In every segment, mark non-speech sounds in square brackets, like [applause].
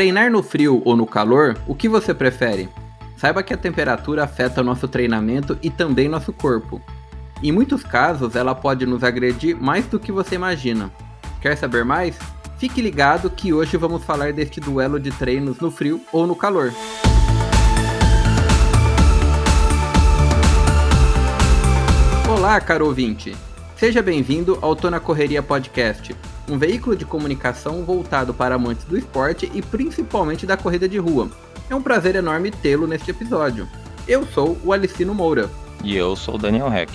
Treinar no frio ou no calor, o que você prefere? Saiba que a temperatura afeta nosso treinamento e também nosso corpo. Em muitos casos, ela pode nos agredir mais do que você imagina. Quer saber mais? Fique ligado que hoje vamos falar deste duelo de treinos no frio ou no calor. Olá, caro ouvinte! Seja bem-vindo ao Tô na Correria Podcast, um veículo de comunicação voltado para amantes do esporte e principalmente da corrida de rua. É um prazer enorme tê-lo neste episódio. Eu sou o Alicino Moura. E eu sou o Daniel Heck.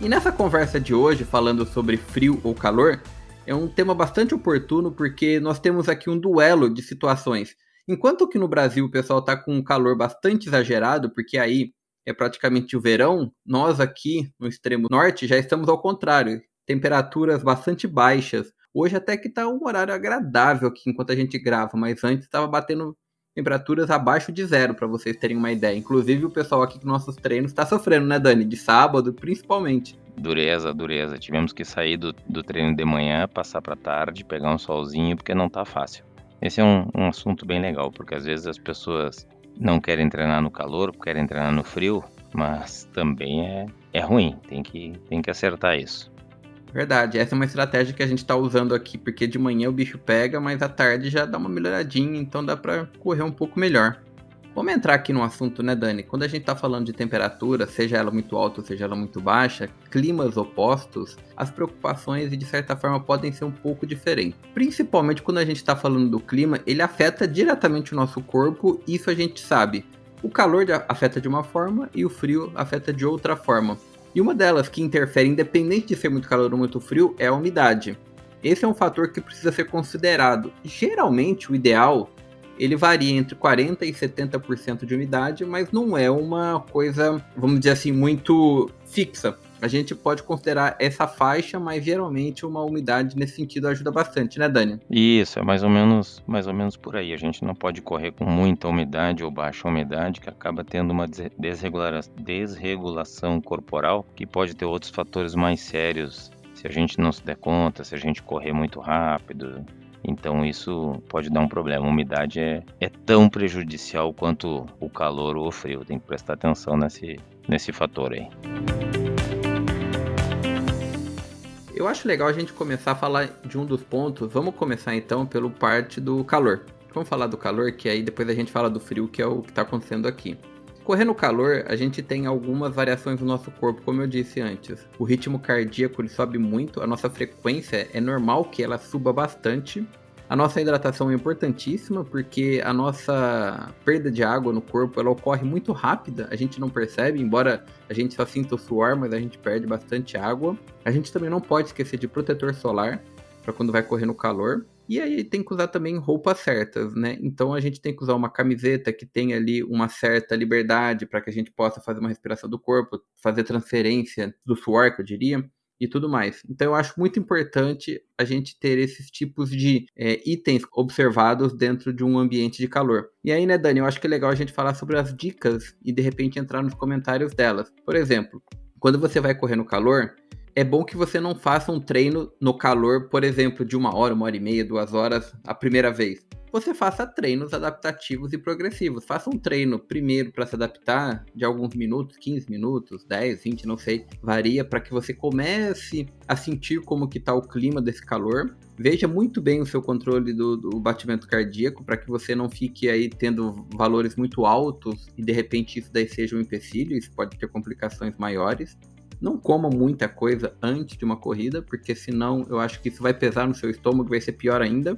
E nessa conversa de hoje, falando sobre frio ou calor, é um tema bastante oportuno porque nós temos aqui um duelo de situações. Enquanto que no Brasil o pessoal está com um calor bastante exagerado, porque aí é praticamente o verão, nós aqui no extremo norte já estamos ao contrário, temperaturas bastante baixas. Hoje até que está um horário agradável aqui enquanto a gente grava, mas antes estava batendo temperaturas abaixo de zero, para vocês terem uma ideia. Inclusive o pessoal aqui com nossos treinos está sofrendo, né, Dani? De sábado, principalmente. Dureza, dureza. Tivemos que sair do, do treino de manhã, passar para tarde, pegar um solzinho, porque não tá fácil. Esse é um, um assunto bem legal, porque às vezes as pessoas não querem treinar no calor, querem treinar no frio, mas também é, é ruim, tem que, tem que acertar isso. Verdade, essa é uma estratégia que a gente tá usando aqui, porque de manhã o bicho pega, mas à tarde já dá uma melhoradinha, então dá para correr um pouco melhor. Vamos entrar aqui no assunto, né, Dani? Quando a gente está falando de temperatura, seja ela muito alta ou seja ela muito baixa, climas opostos, as preocupações de certa forma podem ser um pouco diferentes. Principalmente quando a gente está falando do clima, ele afeta diretamente o nosso corpo, isso a gente sabe. O calor afeta de uma forma e o frio afeta de outra forma. E uma delas que interfere, independente de ser muito calor ou muito frio, é a umidade. Esse é um fator que precisa ser considerado. Geralmente, o ideal ele varia entre 40% e 70% de umidade, mas não é uma coisa, vamos dizer assim, muito fixa. A gente pode considerar essa faixa, mas geralmente uma umidade nesse sentido ajuda bastante, né, Dani? Isso, é mais ou menos, mais ou menos por aí. A gente não pode correr com muita umidade ou baixa umidade, que acaba tendo uma desregulação corporal, que pode ter outros fatores mais sérios se a gente não se der conta, se a gente correr muito rápido, então isso pode dar um problema. A umidade é, é tão prejudicial quanto o calor ou o frio. Tem que prestar atenção nesse, nesse fator aí. Eu acho legal a gente começar a falar de um dos pontos. Vamos começar então pelo parte do calor. Vamos falar do calor, que aí depois a gente fala do frio, que é o que está acontecendo aqui. Correr no calor, a gente tem algumas variações no nosso corpo, como eu disse antes. O ritmo cardíaco ele sobe muito, a nossa frequência é normal que ela suba bastante. A nossa hidratação é importantíssima porque a nossa perda de água no corpo ela ocorre muito rápida, a gente não percebe, embora a gente só sinta o suor, mas a gente perde bastante água. A gente também não pode esquecer de protetor solar para quando vai correr no calor. E aí tem que usar também roupas certas, né? Então a gente tem que usar uma camiseta que tenha ali uma certa liberdade para que a gente possa fazer uma respiração do corpo, fazer transferência do suor, que eu diria, e tudo mais. Então eu acho muito importante a gente ter esses tipos de é, itens observados dentro de um ambiente de calor. E aí, né, Dani, eu acho que é legal a gente falar sobre as dicas e de repente entrar nos comentários delas. Por exemplo, quando você vai correr no calor, é bom que você não faça um treino no calor, por exemplo, de uma hora, uma hora e meia, duas horas a primeira vez. Você faça treinos adaptativos e progressivos. Faça um treino primeiro para se adaptar de alguns minutos, 15 minutos, 10, 20, não sei, varia para que você comece a sentir como que está o clima desse calor. Veja muito bem o seu controle do, do batimento cardíaco para que você não fique aí tendo valores muito altos e de repente isso daí seja um empecilho, isso pode ter complicações maiores. Não coma muita coisa antes de uma corrida, porque senão eu acho que isso vai pesar no seu estômago vai ser pior ainda.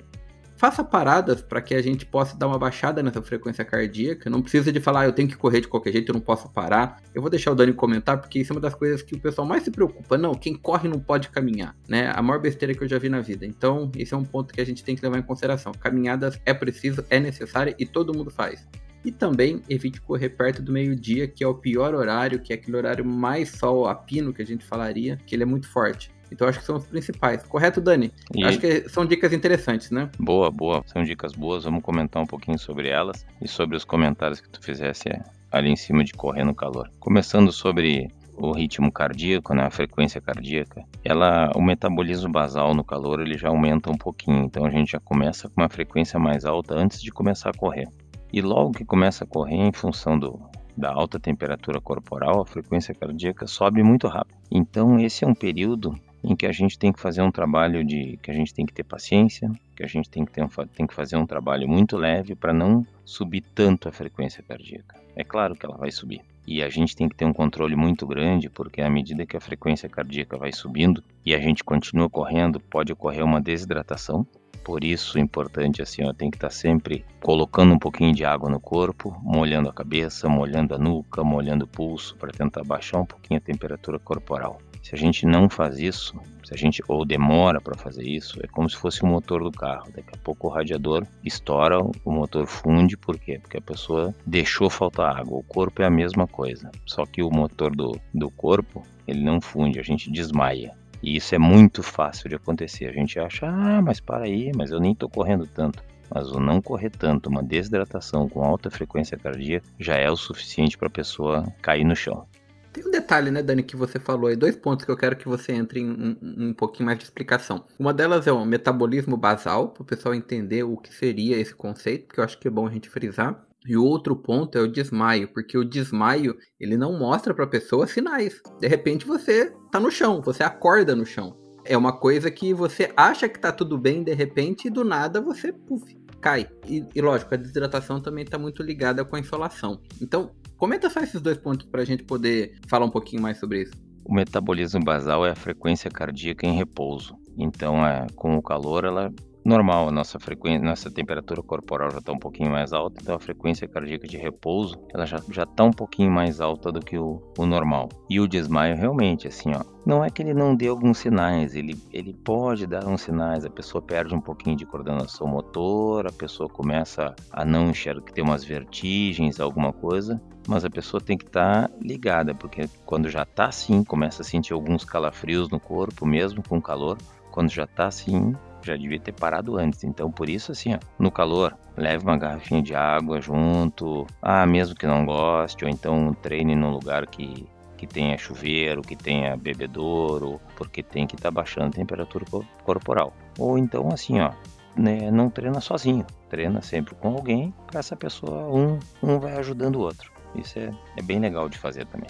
Faça paradas para que a gente possa dar uma baixada nessa frequência cardíaca. Não precisa de falar, ah, eu tenho que correr de qualquer jeito, eu não posso parar. Eu vou deixar o Dani comentar, porque isso é uma das coisas que o pessoal mais se preocupa. Não, quem corre não pode caminhar, né? A maior besteira que eu já vi na vida. Então, esse é um ponto que a gente tem que levar em consideração. Caminhadas é preciso, é necessário e todo mundo faz. E também evite correr perto do meio-dia, que é o pior horário, que é aquele horário mais sol a pino que a gente falaria, que ele é muito forte. Então acho que são os principais. Correto, Dani? E... Acho que são dicas interessantes, né? Boa, boa. São dicas boas. Vamos comentar um pouquinho sobre elas e sobre os comentários que tu fizesse ali em cima de correr no calor. Começando sobre o ritmo cardíaco, né, a frequência cardíaca, ela, o metabolismo basal no calor ele já aumenta um pouquinho, então a gente já começa com uma frequência mais alta antes de começar a correr. E logo que começa a correr, em função do, da alta temperatura corporal, a frequência cardíaca sobe muito rápido. Então esse é um período em que a gente tem que fazer um trabalho de que a gente tem que ter paciência, que a gente tem que, ter tem que fazer um trabalho muito leve para não subir tanto a frequência cardíaca. É claro que ela vai subir. E a gente tem que ter um controle muito grande, porque à medida que a frequência cardíaca vai subindo e a gente continua correndo, pode ocorrer uma desidratação. Por isso, importante assim, ó, tem que estar tá sempre colocando um pouquinho de água no corpo, molhando a cabeça, molhando a nuca, molhando o pulso, para tentar baixar um pouquinho a temperatura corporal. Se a gente não faz isso, se a gente ou demora para fazer isso, é como se fosse o motor do carro. Daqui a pouco o radiador estoura, o motor funde, por quê? Porque a pessoa deixou faltar água. O corpo é a mesma coisa, só que o motor do, do corpo ele não funde, a gente desmaia. E isso é muito fácil de acontecer. A gente acha, ah, mas para aí, mas eu nem estou correndo tanto. Mas o não correr tanto, uma desidratação com alta frequência cardíaca, já é o suficiente para a pessoa cair no chão. Tem um detalhe, né, Dani, que você falou aí, dois pontos que eu quero que você entre em um, um pouquinho mais de explicação. Uma delas é o metabolismo basal, para o pessoal entender o que seria esse conceito, porque eu acho que é bom a gente frisar. E o outro ponto é o desmaio, porque o desmaio ele não mostra para a pessoa sinais. De repente você tá no chão, você acorda no chão. É uma coisa que você acha que tá tudo bem, de repente, e do nada você puff, cai. E, e lógico, a desidratação também está muito ligada com a insolação. Então, Comenta só esses dois pontos para a gente poder falar um pouquinho mais sobre isso. O metabolismo basal é a frequência cardíaca em repouso. Então, é, com o calor, ela normal, a nossa frequência, nossa temperatura corporal já está um pouquinho mais alta, então a frequência cardíaca de repouso ela já está um pouquinho mais alta do que o, o normal. E o desmaio realmente, assim, ó, não é que ele não dê alguns sinais, ele, ele pode dar uns sinais, a pessoa perde um pouquinho de coordenação motor, a pessoa começa a não enxergar, que tem umas vertigens, alguma coisa, mas a pessoa tem que estar tá ligada, porque quando já está assim, começa a sentir alguns calafrios no corpo, mesmo com calor, quando já está assim, já devia ter parado antes. Então, por isso, assim, ó, no calor, leve uma garrafinha de água junto. Ah, mesmo que não goste, ou então treine num lugar que, que tenha chuveiro, que tenha bebedouro, porque tem que estar tá baixando a temperatura corporal. Ou então, assim, ó, né, não treina sozinho, treina sempre com alguém, para essa pessoa, um, um vai ajudando o outro. Isso é, é bem legal de fazer também.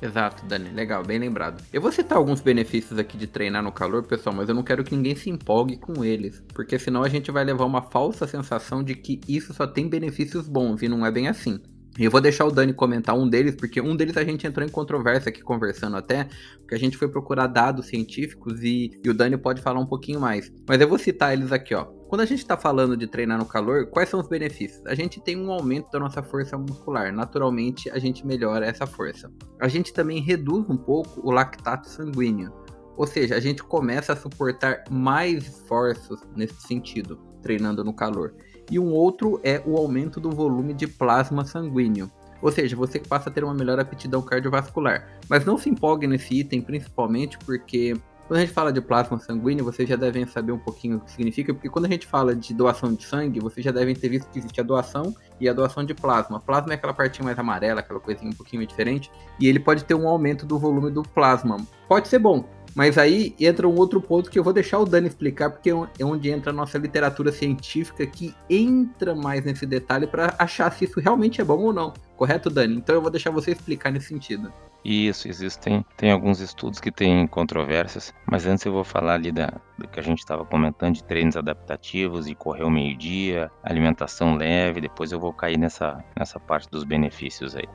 Exato, Dani. Legal, bem lembrado. Eu vou citar alguns benefícios aqui de treinar no calor, pessoal, mas eu não quero que ninguém se empolgue com eles, porque senão a gente vai levar uma falsa sensação de que isso só tem benefícios bons e não é bem assim. Eu vou deixar o Dani comentar um deles, porque um deles a gente entrou em controvérsia aqui conversando até, porque a gente foi procurar dados científicos e, e o Dani pode falar um pouquinho mais. Mas eu vou citar eles aqui, ó. Quando a gente está falando de treinar no calor, quais são os benefícios? A gente tem um aumento da nossa força muscular, naturalmente a gente melhora essa força. A gente também reduz um pouco o lactato sanguíneo, ou seja, a gente começa a suportar mais esforços nesse sentido, treinando no calor e um outro é o aumento do volume de plasma sanguíneo. Ou seja, você passa a ter uma melhor aptidão cardiovascular. Mas não se empolgue nesse item, principalmente porque quando a gente fala de plasma sanguíneo, vocês já devem saber um pouquinho o que significa, porque quando a gente fala de doação de sangue, vocês já devem ter visto que existe a doação e a doação de plasma. Plasma é aquela partinha mais amarela, aquela coisinha um pouquinho diferente, e ele pode ter um aumento do volume do plasma. Pode ser bom, mas aí entra um outro ponto que eu vou deixar o Dani explicar, porque é, é onde entra a nossa literatura científica que entra mais nesse detalhe para achar se isso realmente é bom ou não. Correto, Dani? Então eu vou deixar você explicar nesse sentido. Isso, existem tem alguns estudos que têm controvérsias, mas antes eu vou falar ali da, do que a gente estava comentando de treinos adaptativos e correr ao meio-dia, alimentação leve, depois eu vou cair nessa, nessa parte dos benefícios aí.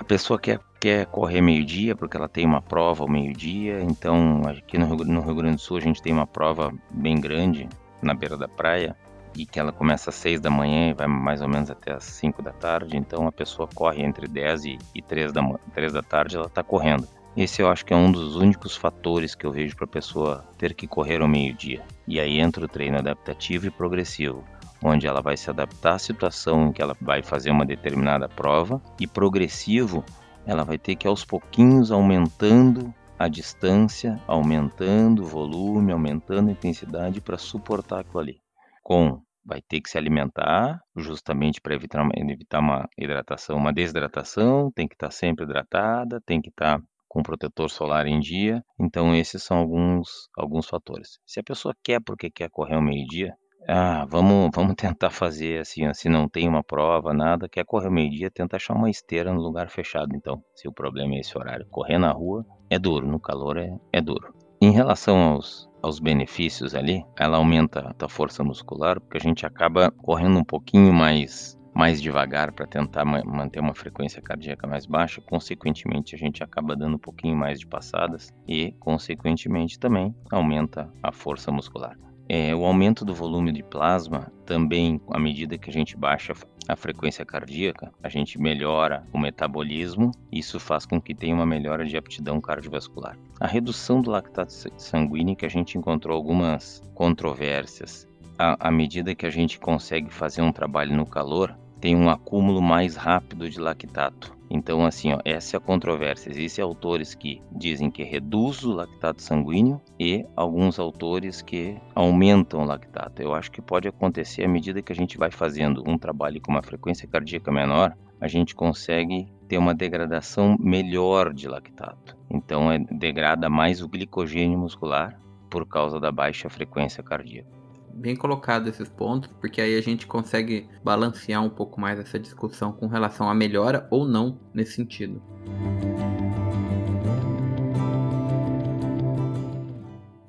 A pessoa quer, quer correr meio-dia porque ela tem uma prova ao meio-dia, então aqui no Rio, no Rio Grande do Sul a gente tem uma prova bem grande na beira da praia e que ela começa às 6 da manhã e vai mais ou menos até às 5 da tarde, então a pessoa corre entre 10 e, e 3, da, 3 da tarde, ela está correndo. Esse eu acho que é um dos únicos fatores que eu vejo para a pessoa ter que correr ao meio-dia. E aí entra o treino adaptativo e progressivo onde ela vai se adaptar à situação em que ela vai fazer uma determinada prova, e progressivo, ela vai ter que aos pouquinhos aumentando a distância, aumentando o volume, aumentando a intensidade para suportar aquilo ali. Com vai ter que se alimentar justamente para evitar, evitar uma hidratação, uma desidratação, tem que estar sempre hidratada, tem que estar com protetor solar em dia. Então esses são alguns alguns fatores. Se a pessoa quer porque quer correr ao meio-dia, ah, vamos vamos tentar fazer assim, se não tem uma prova, nada, quer correr meio-dia, tenta achar uma esteira no lugar fechado então, se o problema é esse horário. Correr na rua é duro, no calor é, é duro. Em relação aos, aos benefícios ali, ela aumenta a força muscular, porque a gente acaba correndo um pouquinho mais mais devagar para tentar ma manter uma frequência cardíaca mais baixa, consequentemente a gente acaba dando um pouquinho mais de passadas e consequentemente também aumenta a força muscular. É, o aumento do volume de plasma também, à medida que a gente baixa a frequência cardíaca, a gente melhora o metabolismo, isso faz com que tenha uma melhora de aptidão cardiovascular. A redução do lactato sanguíneo, que a gente encontrou algumas controvérsias, à, à medida que a gente consegue fazer um trabalho no calor, tem um acúmulo mais rápido de lactato. Então, assim, ó, essa é a controvérsia. Existem autores que dizem que reduz o lactato sanguíneo e alguns autores que aumentam o lactato. Eu acho que pode acontecer à medida que a gente vai fazendo um trabalho com uma frequência cardíaca menor, a gente consegue ter uma degradação melhor de lactato. Então, é, degrada mais o glicogênio muscular por causa da baixa frequência cardíaca bem colocado esses pontos, porque aí a gente consegue balancear um pouco mais essa discussão com relação à melhora ou não nesse sentido.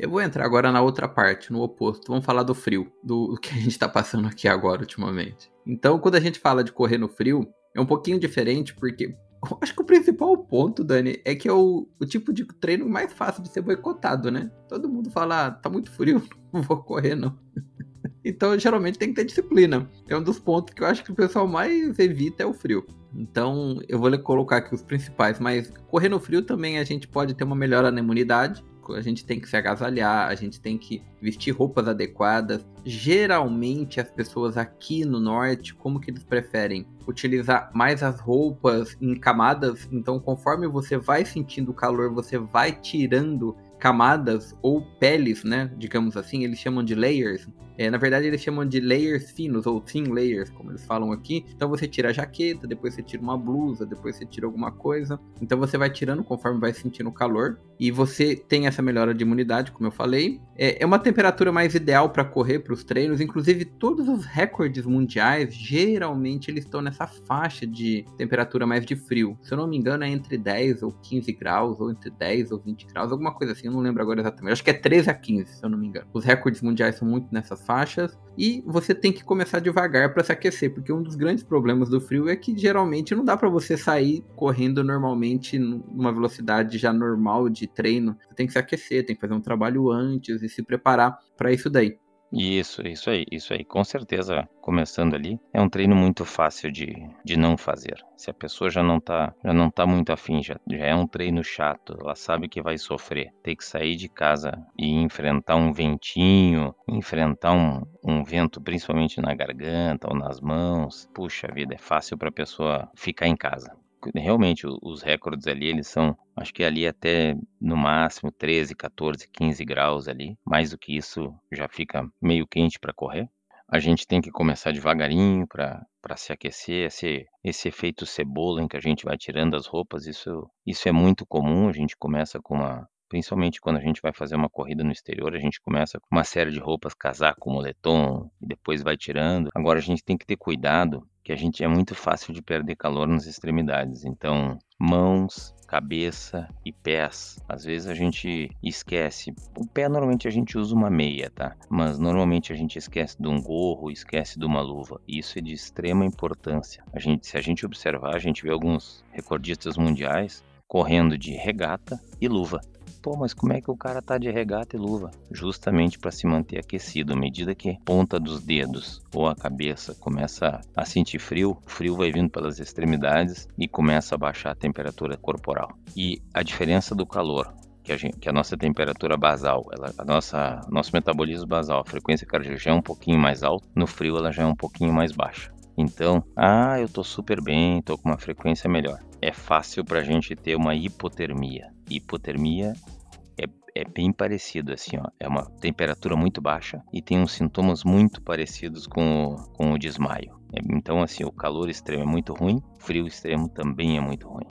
Eu vou entrar agora na outra parte, no oposto. Vamos falar do frio, do, que a gente está passando aqui agora ultimamente. Então, quando a gente fala de correr no frio, é um pouquinho diferente, porque acho que o principal ponto, Dani, é que é o, o tipo de treino mais fácil de ser boicotado, né? Todo mundo fala, ah, tá muito frio, [laughs] não vou correr não. [laughs] então, geralmente tem que ter disciplina. É um dos pontos que eu acho que o pessoal mais evita é o frio. Então, eu vou colocar aqui os principais, mas correr no frio também a gente pode ter uma melhora na imunidade, a gente tem que se agasalhar, a gente tem que vestir roupas adequadas. Geralmente as pessoas aqui no norte, como que eles preferem? Utilizar mais as roupas em camadas, então conforme você vai sentindo o calor, você vai tirando camadas ou peles, né? Digamos assim, eles chamam de layers. É, na verdade, eles chamam de layers finos ou thin layers, como eles falam aqui. Então você tira a jaqueta, depois você tira uma blusa, depois você tira alguma coisa. Então você vai tirando conforme vai sentindo o calor. E você tem essa melhora de imunidade, como eu falei. É, é uma temperatura mais ideal para correr para os treinos. Inclusive, todos os recordes mundiais, geralmente, eles estão nessa faixa de temperatura mais de frio. Se eu não me engano, é entre 10 ou 15 graus, ou entre 10 ou 20 graus, alguma coisa assim. Eu não lembro agora exatamente. Acho que é 13 a 15, se eu não me engano. Os recordes mundiais são muito nessas faixas e você tem que começar devagar para se aquecer, porque um dos grandes problemas do frio é que geralmente não dá para você sair correndo normalmente numa velocidade já normal de treino. Você tem que se aquecer, tem que fazer um trabalho antes e se preparar para isso daí. Isso, isso aí, isso aí. Com certeza, começando ali, é um treino muito fácil de, de não fazer. Se a pessoa já não tá, já não tá muito afim, já, já é um treino chato, ela sabe que vai sofrer. Ter que sair de casa e enfrentar um ventinho, enfrentar um, um vento principalmente na garganta ou nas mãos. Puxa vida, é fácil para a pessoa ficar em casa realmente os recordes ali, eles são, acho que ali até no máximo 13, 14, 15 graus ali. Mais do que isso já fica meio quente para correr. A gente tem que começar devagarinho para para se aquecer, esse, esse efeito cebola em que a gente vai tirando as roupas, isso, isso é muito comum. A gente começa com uma, principalmente quando a gente vai fazer uma corrida no exterior, a gente começa com uma série de roupas, casaco, moletom, e depois vai tirando. Agora a gente tem que ter cuidado que a gente é muito fácil de perder calor nas extremidades. Então, mãos, cabeça e pés. Às vezes a gente esquece. O pé normalmente a gente usa uma meia, tá? Mas normalmente a gente esquece de um gorro, esquece de uma luva. Isso é de extrema importância. A gente, se a gente observar, a gente vê alguns recordistas mundiais correndo de regata e luva. Pô, mas como é que o cara tá de regata e luva? Justamente para se manter aquecido. À medida que a ponta dos dedos ou a cabeça começa a sentir frio, o frio vai vindo pelas extremidades e começa a baixar a temperatura corporal. E a diferença do calor que a, gente, que a, nossa temperatura basal, ela, a nossa nosso metabolismo basal, a frequência cardíaca já é um pouquinho mais alta, no frio ela já é um pouquinho mais baixa. Então, ah, eu tô super bem, tô com uma frequência melhor. É fácil para a gente ter uma hipotermia. Hipotermia é, é, bem parecido, assim, ó. É uma temperatura muito baixa e tem uns sintomas muito parecidos com o, com o desmaio. É, então, assim, o calor extremo é muito ruim, frio extremo também é muito ruim.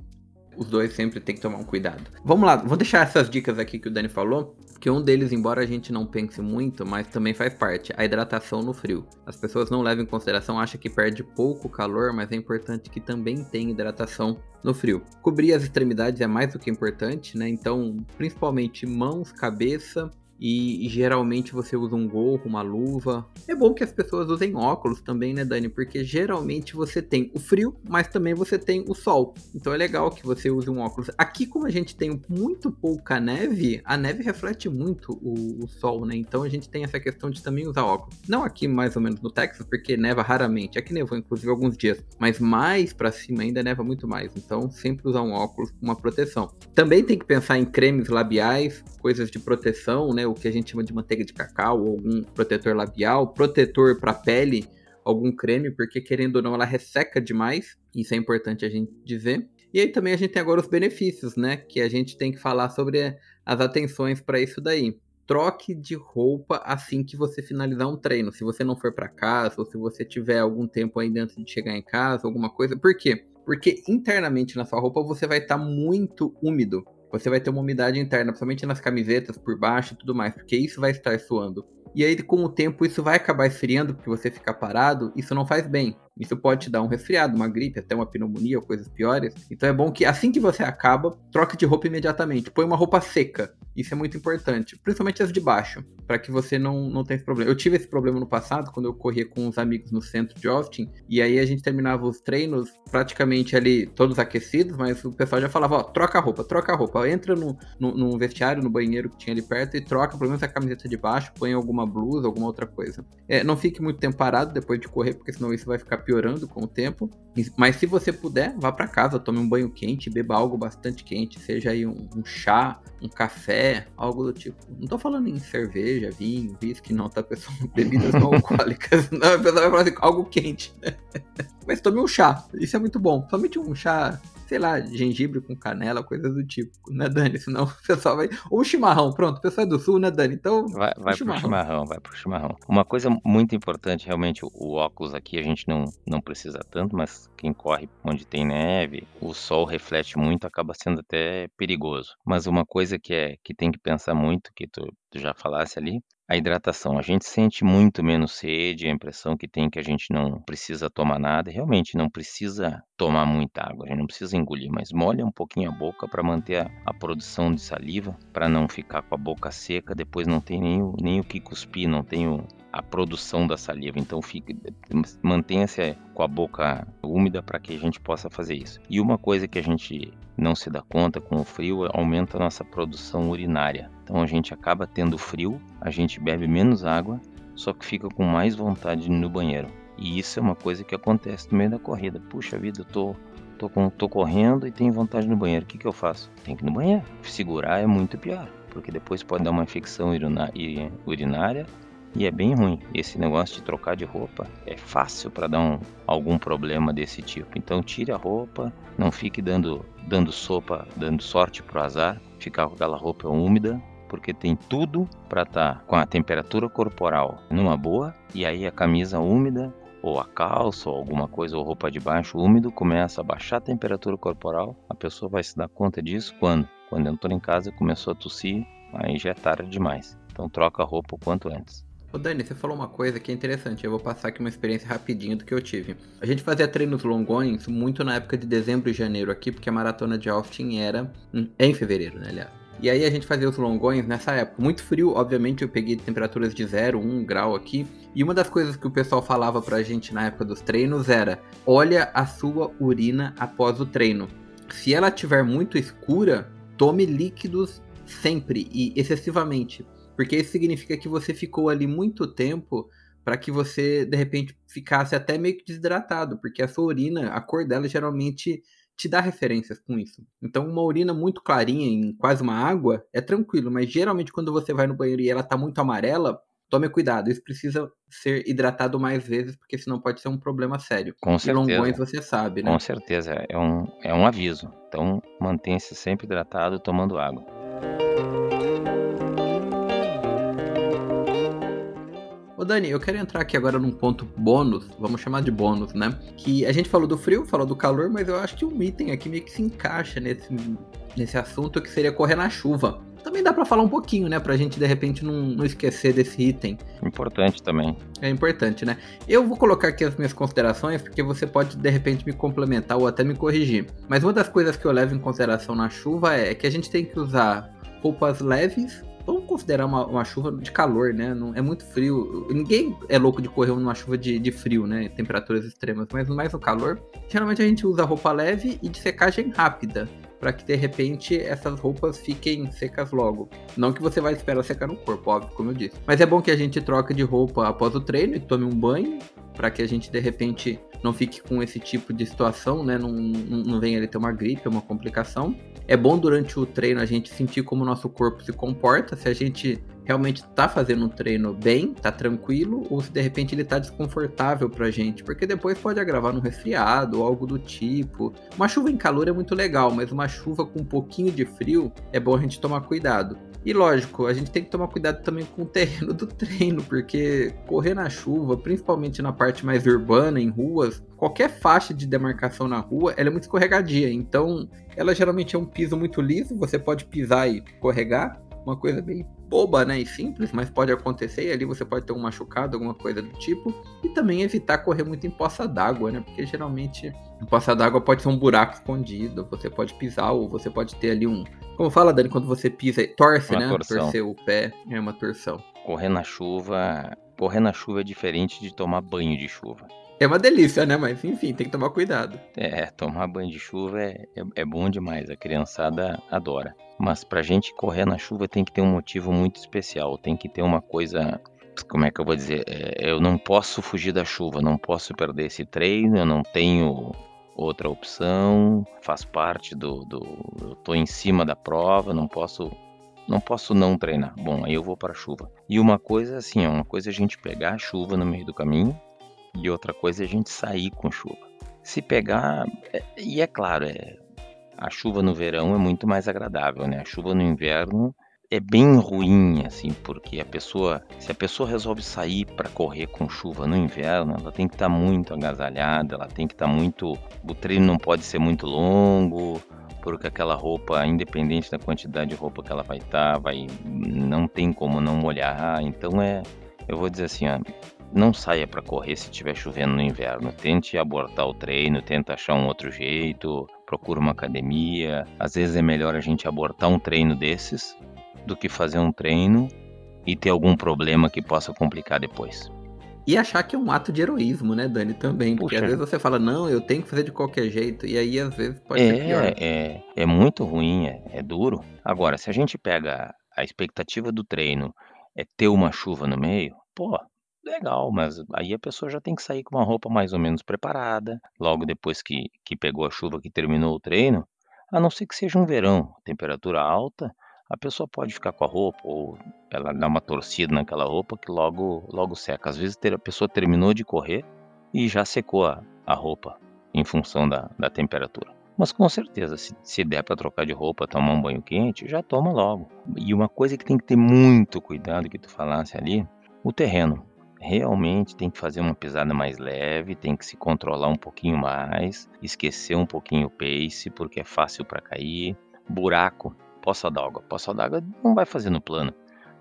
Os dois sempre tem que tomar um cuidado. Vamos lá, vou deixar essas dicas aqui que o Dani falou, que um deles, embora a gente não pense muito, mas também faz parte, a hidratação no frio. As pessoas não levam em consideração, acham que perde pouco calor, mas é importante que também tenha hidratação no frio. Cobrir as extremidades é mais do que importante, né? Então, principalmente mãos, cabeça, e, geralmente você usa um gorro, uma luva. É bom que as pessoas usem óculos também, né, Dani? Porque geralmente você tem o frio, mas também você tem o sol. Então é legal que você use um óculos. Aqui, como a gente tem muito pouca neve, a neve reflete muito o, o sol, né? Então a gente tem essa questão de também usar óculos. Não aqui mais ou menos no Texas, porque neva raramente. Aqui nevou inclusive alguns dias, mas mais para cima ainda neva muito mais. Então sempre usar um óculos com uma proteção. Também tem que pensar em cremes labiais, coisas de proteção, né? O que a gente chama de manteiga de cacau, ou algum protetor labial, protetor para pele, algum creme, porque querendo ou não ela resseca demais, isso é importante a gente dizer. E aí também a gente tem agora os benefícios, né? Que a gente tem que falar sobre as atenções para isso daí. Troque de roupa assim que você finalizar um treino. Se você não for para casa, ou se você tiver algum tempo ainda antes de chegar em casa, alguma coisa. Por quê? Porque internamente na sua roupa você vai estar tá muito úmido você vai ter uma umidade interna, principalmente nas camisetas por baixo e tudo mais, porque isso vai estar suando. E aí, com o tempo, isso vai acabar esfriando, porque você ficar parado, isso não faz bem. Isso pode te dar um resfriado, uma gripe, até uma pneumonia ou coisas piores. Então é bom que assim que você acaba, troque de roupa imediatamente. Põe uma roupa seca. Isso é muito importante, principalmente as de baixo, para que você não, não tenha esse problema. Eu tive esse problema no passado, quando eu corria com uns amigos no centro de Austin, e aí a gente terminava os treinos praticamente ali todos aquecidos, mas o pessoal já falava: ó, troca a roupa, troca a roupa. Entra no, no, no vestiário, no banheiro que tinha ali perto e troca pelo menos a camiseta de baixo, põe alguma blusa, alguma outra coisa. É, não fique muito tempo parado depois de correr, porque senão isso vai ficar piorando com o tempo. Mas se você puder, vá para casa, tome um banho quente, beba algo bastante quente, seja aí um, um, chá, um café, algo do tipo. Não tô falando em cerveja, vinho, whisky, não, tá, pessoal? [laughs] Bebidas não alcoólicas. [laughs] Não, a pessoa vai falar assim, algo quente. [laughs] Mas tome um chá, isso é muito bom. Somente um chá sei lá, gengibre com canela, coisas do tipo, né, Dani? Senão o pessoal vai. Ou chimarrão, pronto, o pessoal é do sul, né, Dani? Então. Vai, vai chimarrão. pro chimarrão, vai pro chimarrão. Uma coisa muito importante, realmente, o óculos aqui a gente não, não precisa tanto, mas quem corre onde tem neve, o sol reflete muito, acaba sendo até perigoso. Mas uma coisa que é que tem que pensar muito, que tu, tu já falasse ali, a hidratação. A gente sente muito menos sede, a impressão que tem que a gente não precisa tomar nada. Realmente não precisa tomar muita água, a gente não precisa engolir, mas molha um pouquinho a boca para manter a, a, produção de saliva, para não ficar com a boca seca, depois não tem nem o, nem o que cuspir, não tem o, a produção da saliva. Então mantenha-se com a boca úmida para que a gente possa fazer isso. E uma coisa que a gente não se dá conta com o frio aumenta a nossa produção urinária. Então a gente acaba tendo frio, a gente bebe menos água, só que fica com mais vontade no banheiro. E isso é uma coisa que acontece no meio da corrida. Puxa vida, eu tô tô, com, tô correndo e tenho vontade no banheiro. O que, que eu faço? Tem que ir no banheiro. Segurar é muito pior, porque depois pode dar uma infecção urinária e é bem ruim. Esse negócio de trocar de roupa é fácil para dar um, algum problema desse tipo. Então tire a roupa, não fique dando, dando sopa, dando sorte pro azar, ficar com aquela roupa úmida, porque tem tudo para estar tá com a temperatura corporal numa boa e aí a camisa úmida ou a calça ou alguma coisa ou roupa de baixo úmido começa a baixar a temperatura corporal. A pessoa vai se dar conta disso quando? Quando entrou em casa e começou a tossir, aí já é tarde demais. Então troca a roupa o quanto antes. Ô Dani, você falou uma coisa que é interessante. Eu vou passar aqui uma experiência rapidinho do que eu tive. A gente fazia treinos longões muito na época de dezembro e janeiro aqui, porque a maratona de Austin era em fevereiro, né, aliás. E aí a gente fazia os longões nessa época. Muito frio, obviamente, eu peguei temperaturas de 0, 1 grau aqui. E uma das coisas que o pessoal falava pra gente na época dos treinos era: olha a sua urina após o treino. Se ela tiver muito escura, tome líquidos sempre e excessivamente. Porque isso significa que você ficou ali muito tempo para que você, de repente, ficasse até meio que desidratado, porque a sua urina, a cor dela geralmente te dá referências com isso. Então, uma urina muito clarinha, em quase uma água, é tranquilo, mas geralmente quando você vai no banheiro e ela tá muito amarela, tome cuidado, isso precisa ser hidratado mais vezes, porque senão pode ser um problema sério. Com certeza. E longões você sabe, né? Com certeza, é um, é um aviso. Então, mantenha-se sempre hidratado, tomando água. Ô Dani, eu quero entrar aqui agora num ponto bônus, vamos chamar de bônus, né? Que a gente falou do frio, falou do calor, mas eu acho que um item aqui meio que se encaixa nesse, nesse assunto que seria correr na chuva também dá para falar um pouquinho, né? Pra gente de repente não, não, esquecer desse item. Importante também. É importante, né? Eu vou colocar aqui as minhas considerações, porque você pode de repente me complementar ou até me corrigir. Mas uma das coisas que eu levo em consideração na chuva é que a gente tem que usar roupas leves. Vamos considerar uma, uma chuva de calor, né? Não, é muito frio. Ninguém é louco de correr numa chuva de, de frio, né? Temperaturas extremas, mas mais o calor. Geralmente a gente usa roupa leve e de secagem rápida para que de repente essas roupas fiquem secas logo. Não que você vai esperar secar no corpo, óbvio, como eu disse. Mas é bom que a gente troque de roupa após o treino e tome um banho, para que a gente de repente não fique com esse tipo de situação, né? Não, não, venha ele ter uma gripe, uma complicação. É bom durante o treino a gente sentir como o nosso corpo se comporta, se a gente realmente tá fazendo um treino bem, tá tranquilo, ou se de repente ele tá desconfortável pra gente, porque depois pode agravar num resfriado ou algo do tipo. Uma chuva em calor é muito legal, mas uma chuva com um pouquinho de frio é bom a gente tomar cuidado. E lógico, a gente tem que tomar cuidado também com o terreno do [laughs] treino, porque correr na chuva, principalmente na parte mais urbana, em ruas, qualquer faixa de demarcação na rua, ela é muito escorregadia. Então, ela geralmente é um piso muito liso, você pode pisar e escorregar, uma coisa bem boba, né, e simples, mas pode acontecer e ali você pode ter um machucado, alguma coisa do tipo, e também evitar correr muito em poça d'água, né, porque geralmente em poça d'água pode ser um buraco escondido, você pode pisar ou você pode ter ali um, como fala Dani, quando você pisa, torce, uma né, torção. torcer o pé, é uma torção. Correr na chuva, correr na chuva é diferente de tomar banho de chuva. É uma delícia, né? Mas enfim, tem que tomar cuidado. É, tomar banho de chuva é, é, é bom demais. A criançada adora. Mas pra gente correr na chuva tem que ter um motivo muito especial. Tem que ter uma coisa. Como é que eu vou dizer? É, eu não posso fugir da chuva, não posso perder esse treino, eu não tenho outra opção, faz parte do, do. Eu tô em cima da prova, não posso não posso não treinar. Bom, aí eu vou para a chuva. E uma coisa assim, uma coisa é a gente pegar a chuva no meio do caminho e outra coisa é a gente sair com chuva. Se pegar, é, e é claro, é, a chuva no verão é muito mais agradável, né? A chuva no inverno é bem ruim, assim, porque a pessoa, se a pessoa resolve sair para correr com chuva no inverno, ela tem que estar tá muito agasalhada, ela tem que estar tá muito, o treino não pode ser muito longo, porque aquela roupa, independente da quantidade de roupa que ela vai estar, tá, vai, não tem como não molhar. Então é, eu vou dizer assim, ó, não saia para correr se estiver chovendo no inverno. Tente abortar o treino, tenta achar um outro jeito, procura uma academia. Às vezes é melhor a gente abortar um treino desses do que fazer um treino e ter algum problema que possa complicar depois. E achar que é um ato de heroísmo, né, Dani, também. Porque Puxa. às vezes você fala, não, eu tenho que fazer de qualquer jeito. E aí, às vezes, pode é, ser pior. É, é muito ruim, é, é duro. Agora, se a gente pega a expectativa do treino é ter uma chuva no meio, pô, Legal, mas aí a pessoa já tem que sair com uma roupa mais ou menos preparada, logo depois que que pegou a chuva, que terminou o treino, a não ser que seja um verão, temperatura alta, a pessoa pode ficar com a roupa ou ela dá uma torcida naquela roupa que logo logo seca. Às vezes a pessoa terminou de correr e já secou a a roupa, em função da da temperatura. Mas com certeza, se se der para trocar de roupa, tomar um banho quente, já toma logo. E uma coisa que tem que ter muito cuidado, que tu falasse ali, o terreno realmente tem que fazer uma pisada mais leve, tem que se controlar um pouquinho mais, esquecer um pouquinho o pace, porque é fácil para cair. Buraco, poça d'água. Poça d'água não vai fazer no plano,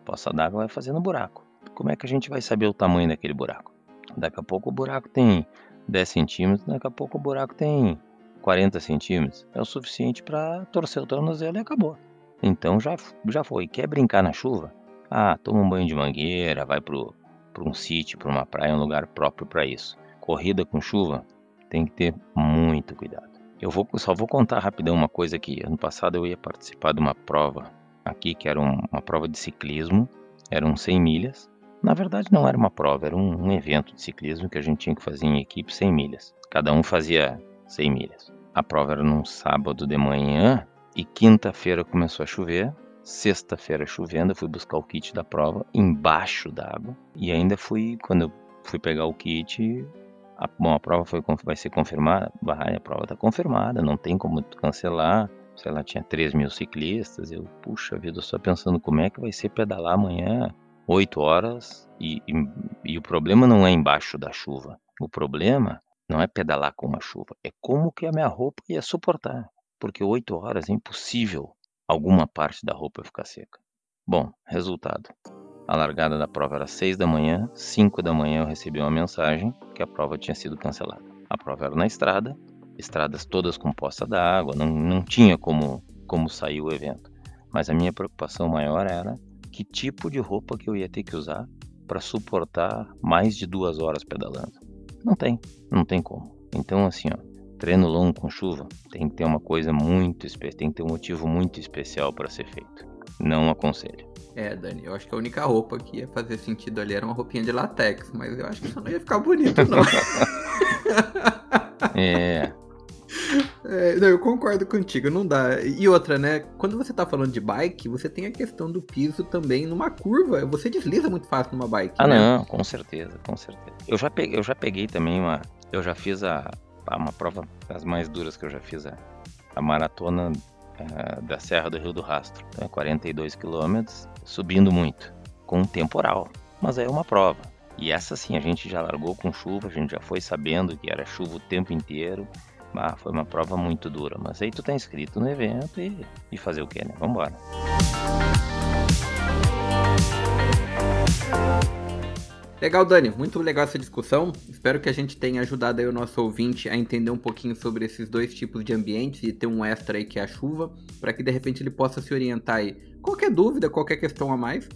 poça d'água vai fazer no buraco. Como é que a gente vai saber o tamanho daquele buraco? Daqui a pouco o buraco tem 10 centímetros, daqui a pouco o buraco tem 40 centímetros. É o suficiente para torcer o tornozelo e acabou. Então já, já foi. Quer brincar na chuva? Ah, toma um banho de mangueira, vai pro, para um sítio, para uma praia, um lugar próprio para isso. Corrida com chuva tem que ter muito cuidado. Eu vou, só vou contar rapidão uma coisa aqui. Ano passado eu ia participar de uma prova aqui, que era um, uma prova de ciclismo, eram 100 milhas. Na verdade não era uma prova, era um, um evento de ciclismo que a gente tinha que fazer em equipe 100 milhas. Cada um fazia 100 milhas. A prova era num sábado de manhã e quinta-feira começou a chover Sexta-feira chovendo, eu fui buscar o kit da prova embaixo d'água. E ainda fui, quando eu fui pegar o kit, a, bom, a prova foi, vai ser confirmada. A prova está confirmada, não tem como cancelar. Sei lá, tinha 3 mil ciclistas. Eu, puxa vida, só pensando como é que vai ser pedalar amanhã. 8 horas e, e, e o problema não é embaixo da chuva. O problema não é pedalar com uma chuva, é como que a minha roupa ia suportar. Porque 8 horas é impossível alguma parte da roupa ficar seca. Bom, resultado. A largada da prova era 6 da manhã, 5 da manhã eu recebi uma mensagem que a prova tinha sido cancelada. A prova era na estrada, estradas todas com poça d'água, não, não tinha como, como sair o evento. Mas a minha preocupação maior era que tipo de roupa que eu ia ter que usar para suportar mais de duas horas pedalando. Não tem, não tem como. Então, assim, ó, treino longo com chuva tem que ter uma coisa muito especial, tem que ter um motivo muito especial para ser feito. Não aconselho. É, Dani, eu acho que a única roupa que ia fazer sentido ali era uma roupinha de latex, mas eu acho que isso não ia ficar bonito, não. [laughs] é. é. Não, eu concordo contigo, não dá. E outra, né? Quando você tá falando de bike, você tem a questão do piso também numa curva. Você desliza muito fácil numa bike. Ah, né? não, com certeza, com certeza. Eu já peguei, eu já peguei também uma. Eu já fiz a, uma prova das mais duras que eu já fiz, a, a maratona uh, da Serra do Rio do Rastro. Então é 42 quilômetros subindo muito, com um temporal. Mas é uma prova. E essa sim, a gente já largou com chuva, a gente já foi sabendo que era chuva o tempo inteiro. Ah, foi uma prova muito dura, mas aí tu tá inscrito no evento e, e fazer o que, né? Vambora. Legal, Dani. Muito legal essa discussão. Espero que a gente tenha ajudado aí o nosso ouvinte a entender um pouquinho sobre esses dois tipos de ambientes e ter um extra aí que é a chuva, para que de repente ele possa se orientar aí. Qualquer dúvida, qualquer questão a mais,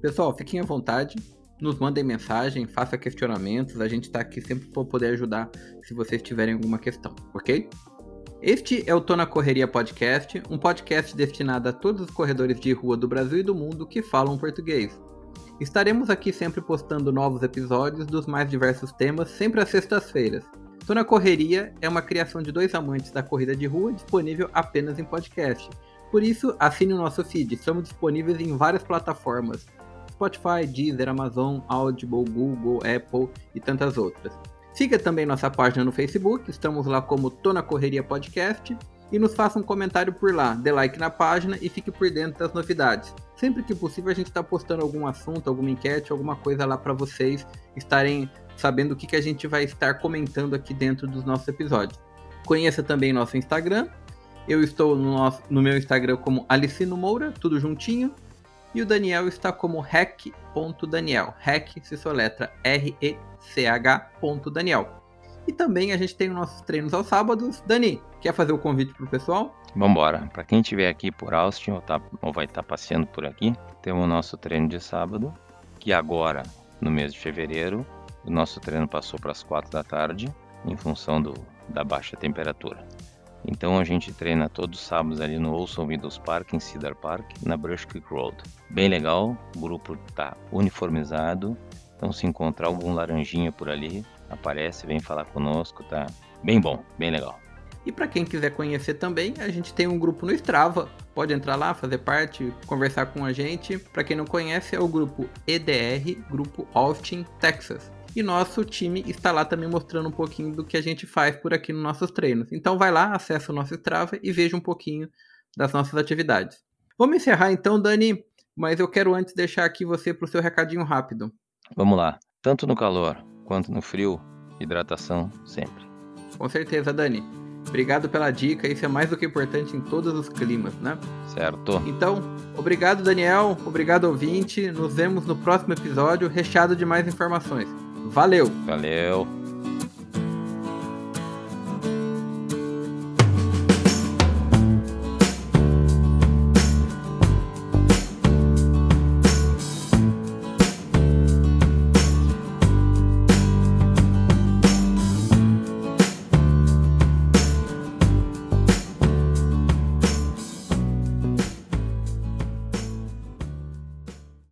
pessoal, fiquem à vontade. Nos mandem mensagem, faça questionamentos. A gente está aqui sempre para poder ajudar se vocês tiverem alguma questão, ok? Este é o Tô na Correria Podcast, um podcast destinado a todos os corredores de rua do Brasil e do mundo que falam português. Estaremos aqui sempre postando novos episódios dos mais diversos temas, sempre às sextas-feiras. Tô na Correria é uma criação de dois amantes da corrida de rua, disponível apenas em podcast. Por isso, assine o nosso feed. Estamos disponíveis em várias plataformas: Spotify, Deezer, Amazon, Audible, Google, Apple e tantas outras. Siga também nossa página no Facebook, estamos lá como Tô na Correria Podcast e nos faça um comentário por lá, dê like na página e fique por dentro das novidades. Sempre que possível a gente está postando algum assunto, alguma enquete, alguma coisa lá para vocês estarem sabendo o que, que a gente vai estar comentando aqui dentro dos nossos episódios. Conheça também nosso Instagram. Eu estou no, nosso, no meu Instagram como Alicino Moura, tudo juntinho. E o Daniel está como rec.daniel. Rec se soletra R-E-C-H. E também a gente tem os nossos treinos aos sábados. Dani, quer fazer o convite pro pessoal? Vambora. Para quem estiver aqui por Austin ou, tá, ou vai estar tá passeando por aqui, temos o nosso treino de sábado, que agora, no mês de fevereiro, o nosso treino passou para as 4 da tarde, em função do, da baixa temperatura. Então a gente treina todos os sábados ali no Olson Windows Park, em Cedar Park, na Brush Creek Road. Bem legal, o grupo está uniformizado, então se encontrar algum laranjinha por ali, aparece, vem falar conosco, tá bem bom, bem legal. E para quem quiser conhecer também, a gente tem um grupo no Strava. Pode entrar lá, fazer parte, conversar com a gente. Para quem não conhece, é o grupo EDR, Grupo Austin, Texas. E nosso time está lá também mostrando um pouquinho do que a gente faz por aqui nos nossos treinos. Então vai lá, acessa o nosso Strava e veja um pouquinho das nossas atividades. Vamos encerrar então, Dani, mas eu quero antes deixar aqui você para o seu recadinho rápido. Vamos lá. Tanto no calor quanto no frio, hidratação sempre. Com certeza, Dani. Obrigado pela dica, isso é mais do que importante em todos os climas, né? Certo. Então, obrigado, Daniel. Obrigado, ouvinte. Nos vemos no próximo episódio, recheado de mais informações. Valeu! Valeu!